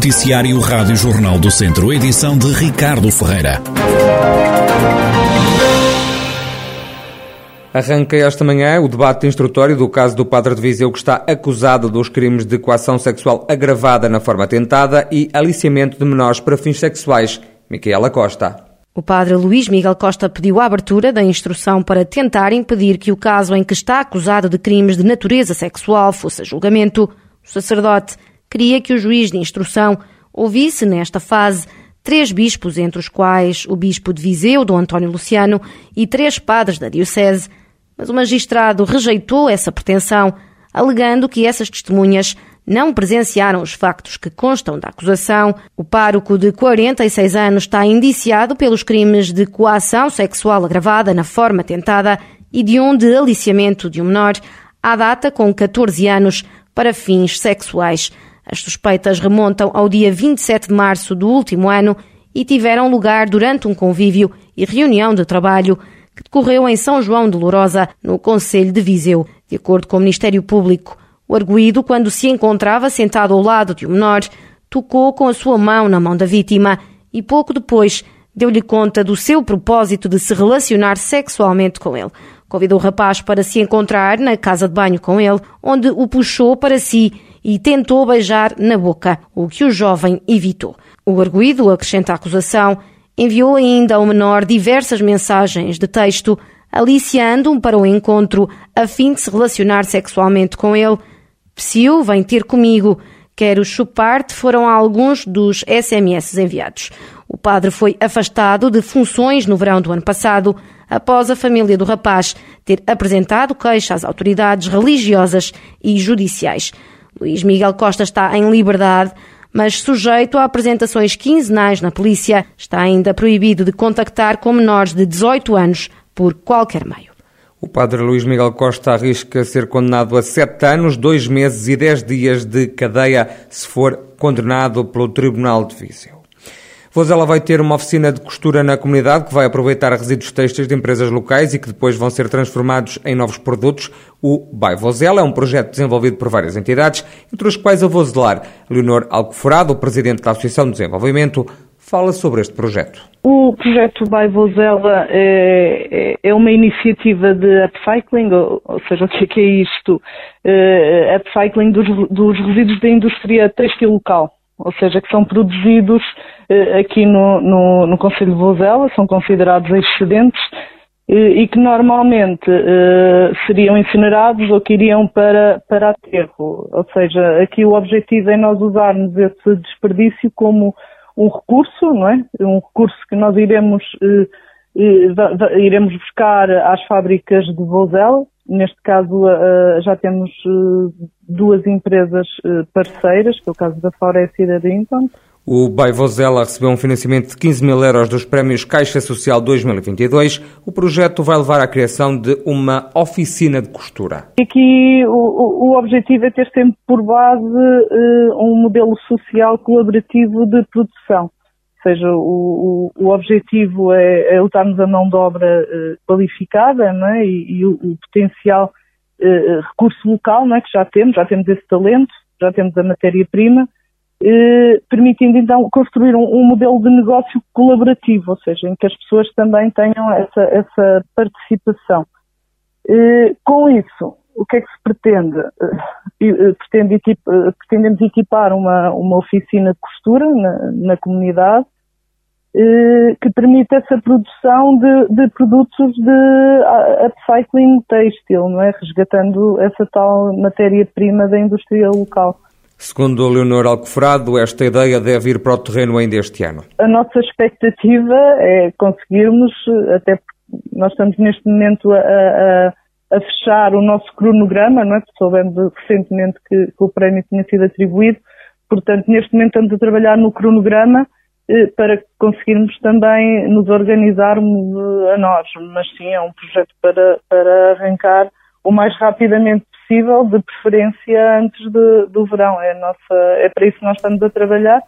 Noticiário Rádio Jornal do Centro, edição de Ricardo Ferreira. Arranca esta manhã o debate instrutório do caso do padre de Viseu que está acusado dos crimes de coação sexual agravada na forma tentada e aliciamento de menores para fins sexuais. Micaela Costa. O padre Luís Miguel Costa pediu a abertura da instrução para tentar impedir que o caso em que está acusado de crimes de natureza sexual fosse a julgamento. O sacerdote queria que o juiz de instrução ouvisse nesta fase três bispos, entre os quais o bispo de Viseu, Dom António Luciano, e três padres da diocese. Mas o magistrado rejeitou essa pretensão, alegando que essas testemunhas não presenciaram os factos que constam da acusação. O pároco de 46 anos está indiciado pelos crimes de coação sexual agravada na forma tentada e de um de aliciamento de um menor, à data com 14 anos, para fins sexuais. As suspeitas remontam ao dia 27 de março do último ano e tiveram lugar durante um convívio e reunião de trabalho que decorreu em São João de Lourosa, no Conselho de Viseu. De acordo com o Ministério Público, o arguído, quando se encontrava sentado ao lado de um menor, tocou com a sua mão na mão da vítima e pouco depois deu-lhe conta do seu propósito de se relacionar sexualmente com ele. Convidou o rapaz para se encontrar na casa de banho com ele, onde o puxou para si e tentou beijar na boca, o que o jovem evitou. O arguído, acrescenta a acusação, enviou ainda ao menor diversas mensagens de texto aliciando-o para o encontro a fim de se relacionar sexualmente com ele. Psiu, vem ter comigo. Quero chupar-te foram alguns dos SMS enviados. O padre foi afastado de funções no verão do ano passado, após a família do rapaz ter apresentado queixa às autoridades religiosas e judiciais. Luís Miguel Costa está em liberdade, mas sujeito a apresentações quinzenais na polícia. Está ainda proibido de contactar com menores de 18 anos por qualquer meio. O padre Luís Miguel Costa arrisca ser condenado a sete anos, dois meses e dez dias de cadeia se for condenado pelo Tribunal de Viseu. Vozela vai ter uma oficina de costura na comunidade que vai aproveitar resíduos têxteis de empresas locais e que depois vão ser transformados em novos produtos. O By Vozela é um projeto desenvolvido por várias entidades, entre as quais a Vozelar. Leonor Alcoforado, presidente da Associação de Desenvolvimento, fala sobre este projeto. O projeto By Vozela é, é, é, uma iniciativa de upcycling, ou, ou seja, o que é, que é isto? É, upcycling dos, dos resíduos da indústria têxtil local ou seja, que são produzidos eh, aqui no, no, no Conselho de Vozela, são considerados excedentes eh, e que normalmente eh, seriam incinerados ou que iriam para, para aterro. Ou seja, aqui o objetivo é nós usarmos esse desperdício como um recurso, não é? Um recurso que nós iremos, iremos buscar às fábricas de Vozela, Neste caso, já temos duas empresas parceiras, que é o caso da Floresta e da Dinton, o Baivozela recebeu um financiamento de 15 mil euros dos prémios Caixa Social 2022. O projeto vai levar à criação de uma oficina de costura. Aqui o, o objetivo é ter sempre por base uh, um modelo social colaborativo de produção. Ou seja, o, o, o objetivo é, é usarmos a mão de obra uh, qualificada não é? e, e o, o, potencial uh, recurso local não é? que já temos, já temos esse talento, já temos a matéria-prima eh, permitindo então construir um, um, modelo de negócio colaborativo, ou seja, em que as pessoas também tenham essa, essa participação. Eh, com isso, o que é que se pretende? Eh, pretende pretendemos equipar uma, uma oficina de costura na, na comunidade que permite essa produção de, de, produtos de upcycling têxtil, não é? Resgatando essa tal matéria-prima da indústria local. Segundo Leonor Alcoforado, esta ideia deve ir para o terreno ainda este ano. A nossa expectativa é conseguirmos, até porque nós estamos neste momento a, a, a fechar o nosso cronograma, não é? Soubemos recentemente que, que, o prémio tinha sido atribuído, portanto, neste momento estamos a trabalhar no cronograma eh, para conseguirmos também nos organizarmos eh, a nós, mas sim, é um projeto para, para arrancar o mais rapidamente possível, de preferência antes de, do verão. É, nossa, é para isso que nós estamos a trabalhar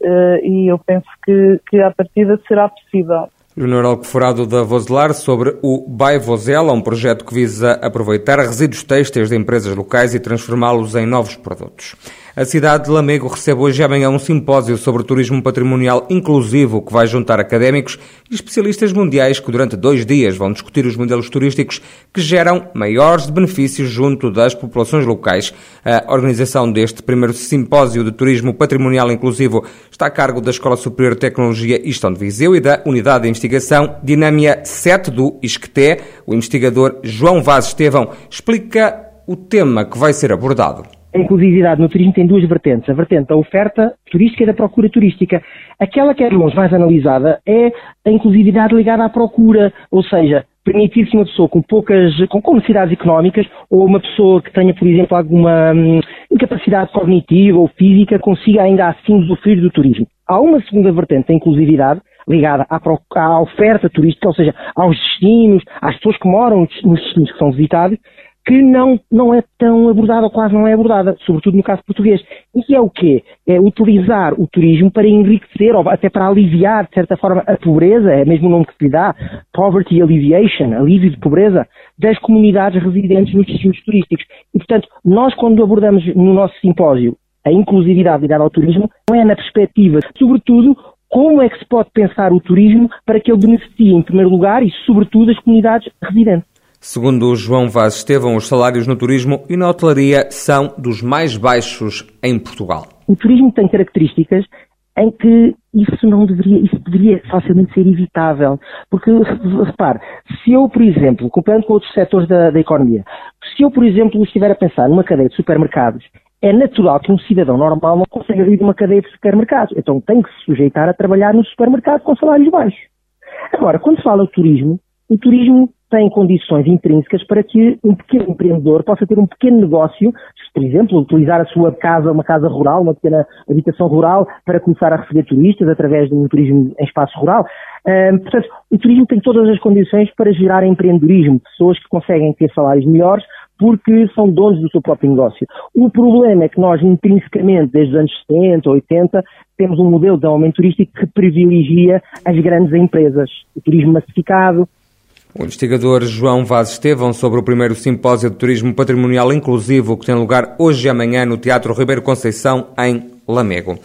uh, e eu penso que, que à partida será possível. Leonor Alcoforado da Vozelar sobre o Bai Vozela, um projeto que visa aproveitar resíduos têxteis de empresas locais e transformá-los em novos produtos. A cidade de Lamego recebe hoje e amanhã um simpósio sobre turismo patrimonial inclusivo que vai juntar académicos e especialistas mundiais que durante dois dias vão discutir os modelos turísticos que geram maiores benefícios junto das populações locais. A organização deste primeiro simpósio de turismo patrimonial inclusivo está a cargo da Escola Superior de Tecnologia Gestão de Viseu e da Unidade de Investigação Dinâmia 7 do ISCTE. O investigador João Vaz Estevão explica o tema que vai ser abordado. A inclusividade no turismo tem duas vertentes. A vertente da oferta turística e da procura turística. Aquela que é de mais analisada é a inclusividade ligada à procura, ou seja, permitir que uma pessoa com poucas, com, com necessidades económicas, ou uma pessoa que tenha, por exemplo, alguma hum, incapacidade cognitiva ou física, consiga ainda assim usufruir do turismo. Há uma segunda vertente da inclusividade, ligada à, à, oferta turística, ou seja, aos destinos, às pessoas que moram nos destinos que são visitados, que não, não é tão abordada, ou quase não é abordada, sobretudo no caso português. E é o quê? É utilizar o turismo para enriquecer, ou até para aliviar, de certa forma, a pobreza, é mesmo o nome que se lhe dá, Poverty Alleviation, alívio de pobreza, das comunidades residentes nos destinos turísticos. E, portanto, nós quando abordamos no nosso simpósio a inclusividade ligada ao turismo, não é na perspectiva, sobretudo, como é que se pode pensar o turismo para que ele beneficie, em primeiro lugar, e sobretudo, as comunidades residentes. Segundo João Vaz Estevão, os salários no turismo e na hotelaria são dos mais baixos em Portugal. O turismo tem características em que isso não deveria, isso deveria facilmente ser evitável. Porque, repare, se eu, por exemplo, comparando com outros setores da, da economia, se eu, por exemplo, estiver a pensar numa cadeia de supermercados, é natural que um cidadão normal não consiga vir de uma cadeia de supermercados. Então tem que se sujeitar a trabalhar no supermercado com salários baixos. Agora, quando se fala de turismo, o turismo tem condições intrínsecas para que um pequeno empreendedor possa ter um pequeno negócio, por exemplo, utilizar a sua casa, uma casa rural, uma pequena habitação rural, para começar a receber turistas através de um turismo em espaço rural. Portanto, o turismo tem todas as condições para gerar empreendedorismo, pessoas que conseguem ter salários melhores porque são donos do seu próprio negócio. O problema é que nós, intrinsecamente, desde os anos 70, 80, temos um modelo de aumento turístico que privilegia as grandes empresas. O turismo massificado, o investigador João Vaz Estevão sobre o primeiro simpósio de turismo patrimonial inclusivo que tem lugar hoje e amanhã no Teatro Ribeiro Conceição, em Lamego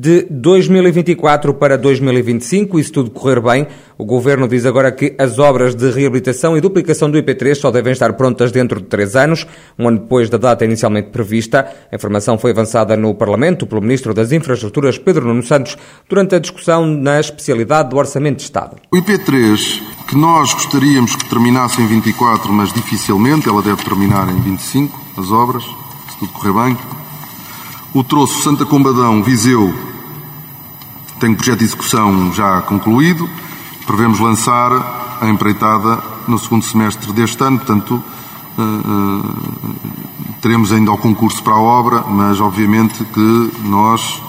de 2024 para 2025, e se tudo correr bem, o Governo diz agora que as obras de reabilitação e duplicação do IP3 só devem estar prontas dentro de três anos, um ano depois da data inicialmente prevista. A informação foi avançada no Parlamento pelo Ministro das Infraestruturas, Pedro Nuno Santos, durante a discussão na especialidade do Orçamento de Estado. O IP3, que nós gostaríamos que terminasse em 24, mas dificilmente, ela deve terminar em 25, as obras, se tudo correr bem. O troço Santa Combadão, Viseu, tem um projeto de execução já concluído. Prevemos lançar a empreitada no segundo semestre deste ano, portanto, uh, uh, teremos ainda o concurso para a obra, mas obviamente que nós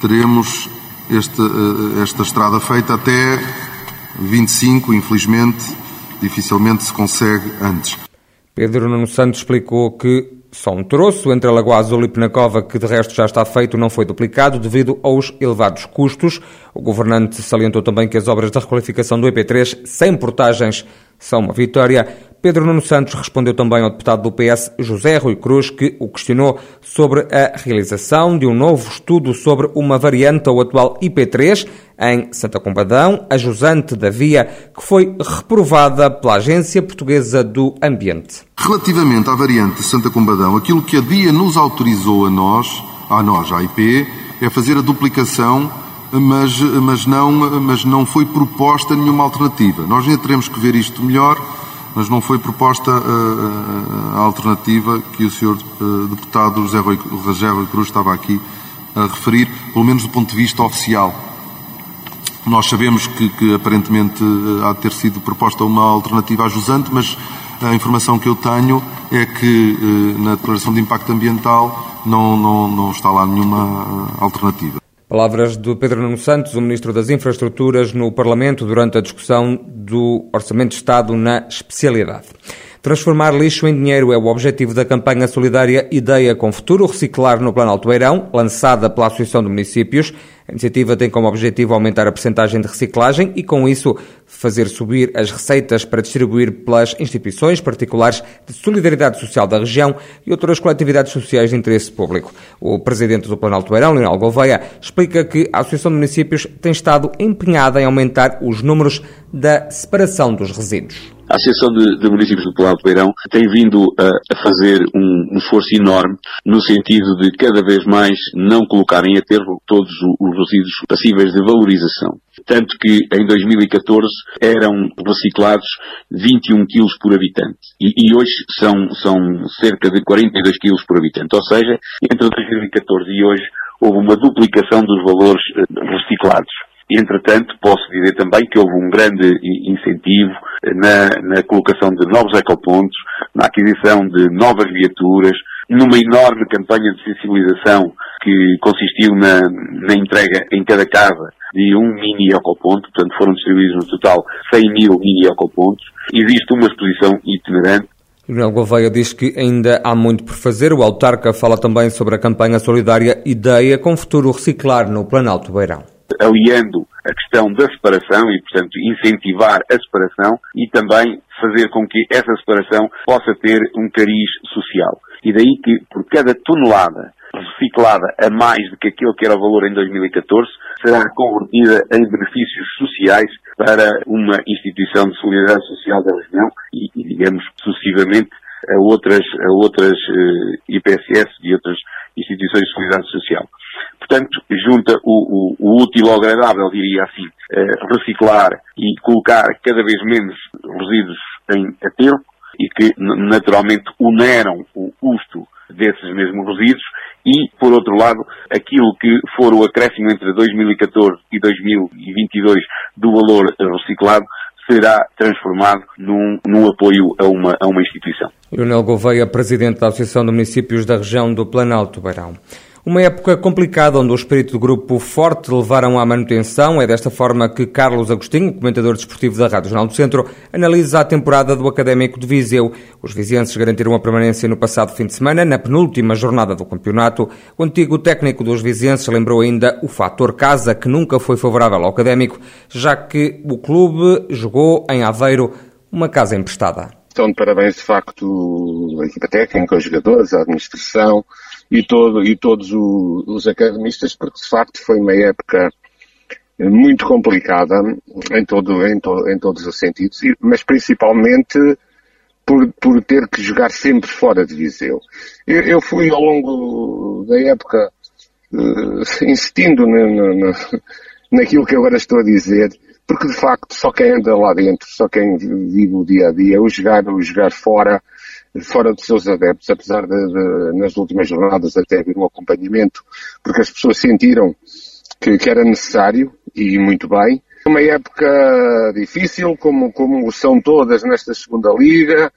teremos esta, uh, esta estrada feita até 25, infelizmente, dificilmente se consegue antes. Pedro Nuno Santos explicou que só um troço entre a Lagoa Azul e Penacova, que de resto já está feito, não foi duplicado devido aos elevados custos. O governante salientou também que as obras da requalificação do EP3 sem portagens são uma vitória. Pedro Nuno Santos respondeu também ao deputado do PS, José Rui Cruz, que o questionou sobre a realização de um novo estudo sobre uma variante ao atual IP3 em Santa Combadão, a jusante da via, que foi reprovada pela Agência Portuguesa do Ambiente. Relativamente à variante de Santa Combadão, aquilo que a DIA nos autorizou a nós, a nós, à IP, é fazer a duplicação mas, mas, não, mas não foi proposta nenhuma alternativa. Nós ainda teremos que ver isto melhor, mas não foi proposta a, uh, uh, a alternativa que o Sr. Uh, deputado José Rui, Rui Cruz estava aqui a referir, pelo menos do ponto de vista oficial. Nós sabemos que, que aparentemente há de ter sido proposta uma alternativa ajusante, mas a informação que eu tenho é que na declaração de impacto ambiental não, não, não está lá nenhuma alternativa. Palavras do Pedro Nuno Santos, o Ministro das Infraestruturas, no Parlamento durante a discussão do Orçamento de Estado na especialidade. Transformar lixo em dinheiro é o objetivo da campanha solidária Ideia com Futuro Reciclar no Planalto Beirão, lançada pela Associação de Municípios. A iniciativa tem como objetivo aumentar a percentagem de reciclagem e, com isso, fazer subir as receitas para distribuir pelas instituições particulares de solidariedade social da região e outras coletividades sociais de interesse público. O presidente do Planalto Beirão, Leonel Gouveia, explica que a Associação de Municípios tem estado empenhada em aumentar os números da separação dos resíduos. A Associação de, de Municípios do Planalto Beirão tem vindo a, a fazer um, um, esforço enorme no sentido de cada vez mais não colocarem a termo todos os resíduos passíveis de valorização. Tanto que em 2014 eram reciclados 21 quilos por habitante e, e hoje são, são cerca de 42 quilos por habitante. Ou seja, entre 2014 e hoje houve uma duplicação dos valores eh, reciclados. Entretanto, posso dizer também que houve um grande incentivo na, na colocação de novos ecopontos, na aquisição de novas viaturas, numa enorme campanha de sensibilização que consistiu na, na entrega em cada casa de um mini ecoponto, portanto foram distribuídos no total 100 mil mini ecopontos. Existe uma exposição itinerante Manuel Gouveia diz que ainda há muito por fazer. O autarca fala também sobre a campanha solidária Ideia com futuro reciclar no Planalto Beirão aliando a questão da separação e, portanto, incentivar a separação e também fazer com que essa separação possa ter um cariz social. E daí que, por cada tonelada reciclada a mais do que aquilo que era o valor em 2014, será convertida em benefícios sociais para uma instituição de solidariedade social da região e, e digamos, sucessivamente a outras, a outras eh, IPSS e outras instituições de solidariedade social. Portanto, junta o, o, o útil ao agradável, diria assim, uh, reciclar e colocar cada vez menos resíduos em aterro e que naturalmente oneram o custo desses mesmos resíduos e, por outro lado, aquilo que for o acréscimo entre 2014 e 2022 do valor reciclado será transformado num, num apoio a uma, a uma instituição. Leonel Gouveia, Presidente da Associação de Municípios da região do Planalto Beirão. Uma época complicada onde o espírito do grupo forte levaram à manutenção. É desta forma que Carlos Agostinho, comentador desportivo da Rádio Jornal do Centro, analisa a temporada do Académico de Viseu. Os vizienses garantiram a permanência no passado fim de semana, na penúltima jornada do campeonato. O antigo técnico dos vizienses lembrou ainda o fator casa, que nunca foi favorável ao Académico, já que o clube jogou em Aveiro uma casa emprestada. Estão de parabéns, de facto, a equipa técnica, os jogadores, a administração, e, todo, e todos o, os academistas, porque de facto foi uma época muito complicada em, todo, em, to, em todos os sentidos, mas principalmente por, por ter que jogar sempre fora de Viseu. Eu, eu fui ao longo da época uh, insistindo na, na, naquilo que agora estou a dizer, porque de facto só quem anda lá dentro, só quem vive o dia a dia, o jogar, o jogar fora, fora dos seus adeptos, apesar de, de, nas últimas jornadas até haver um acompanhamento, porque as pessoas sentiram que, que era necessário, e muito bem. Uma época difícil, como, como são todas nesta segunda liga,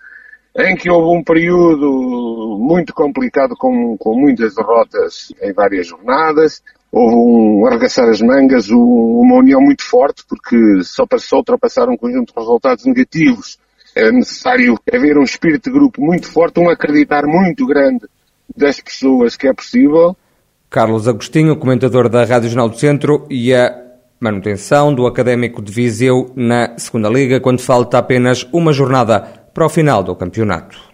em que houve um período muito complicado com, com muitas derrotas em várias jornadas. Houve um arregaçar as mangas, um, uma união muito forte, porque só passou ultrapassar um conjunto de resultados negativos é necessário haver um espírito de grupo muito forte, um acreditar muito grande das pessoas que é possível. Carlos Agostinho, comentador da Rádio Jornal do Centro e a manutenção do Académico de Viseu na Segunda Liga, quando falta apenas uma jornada para o final do campeonato.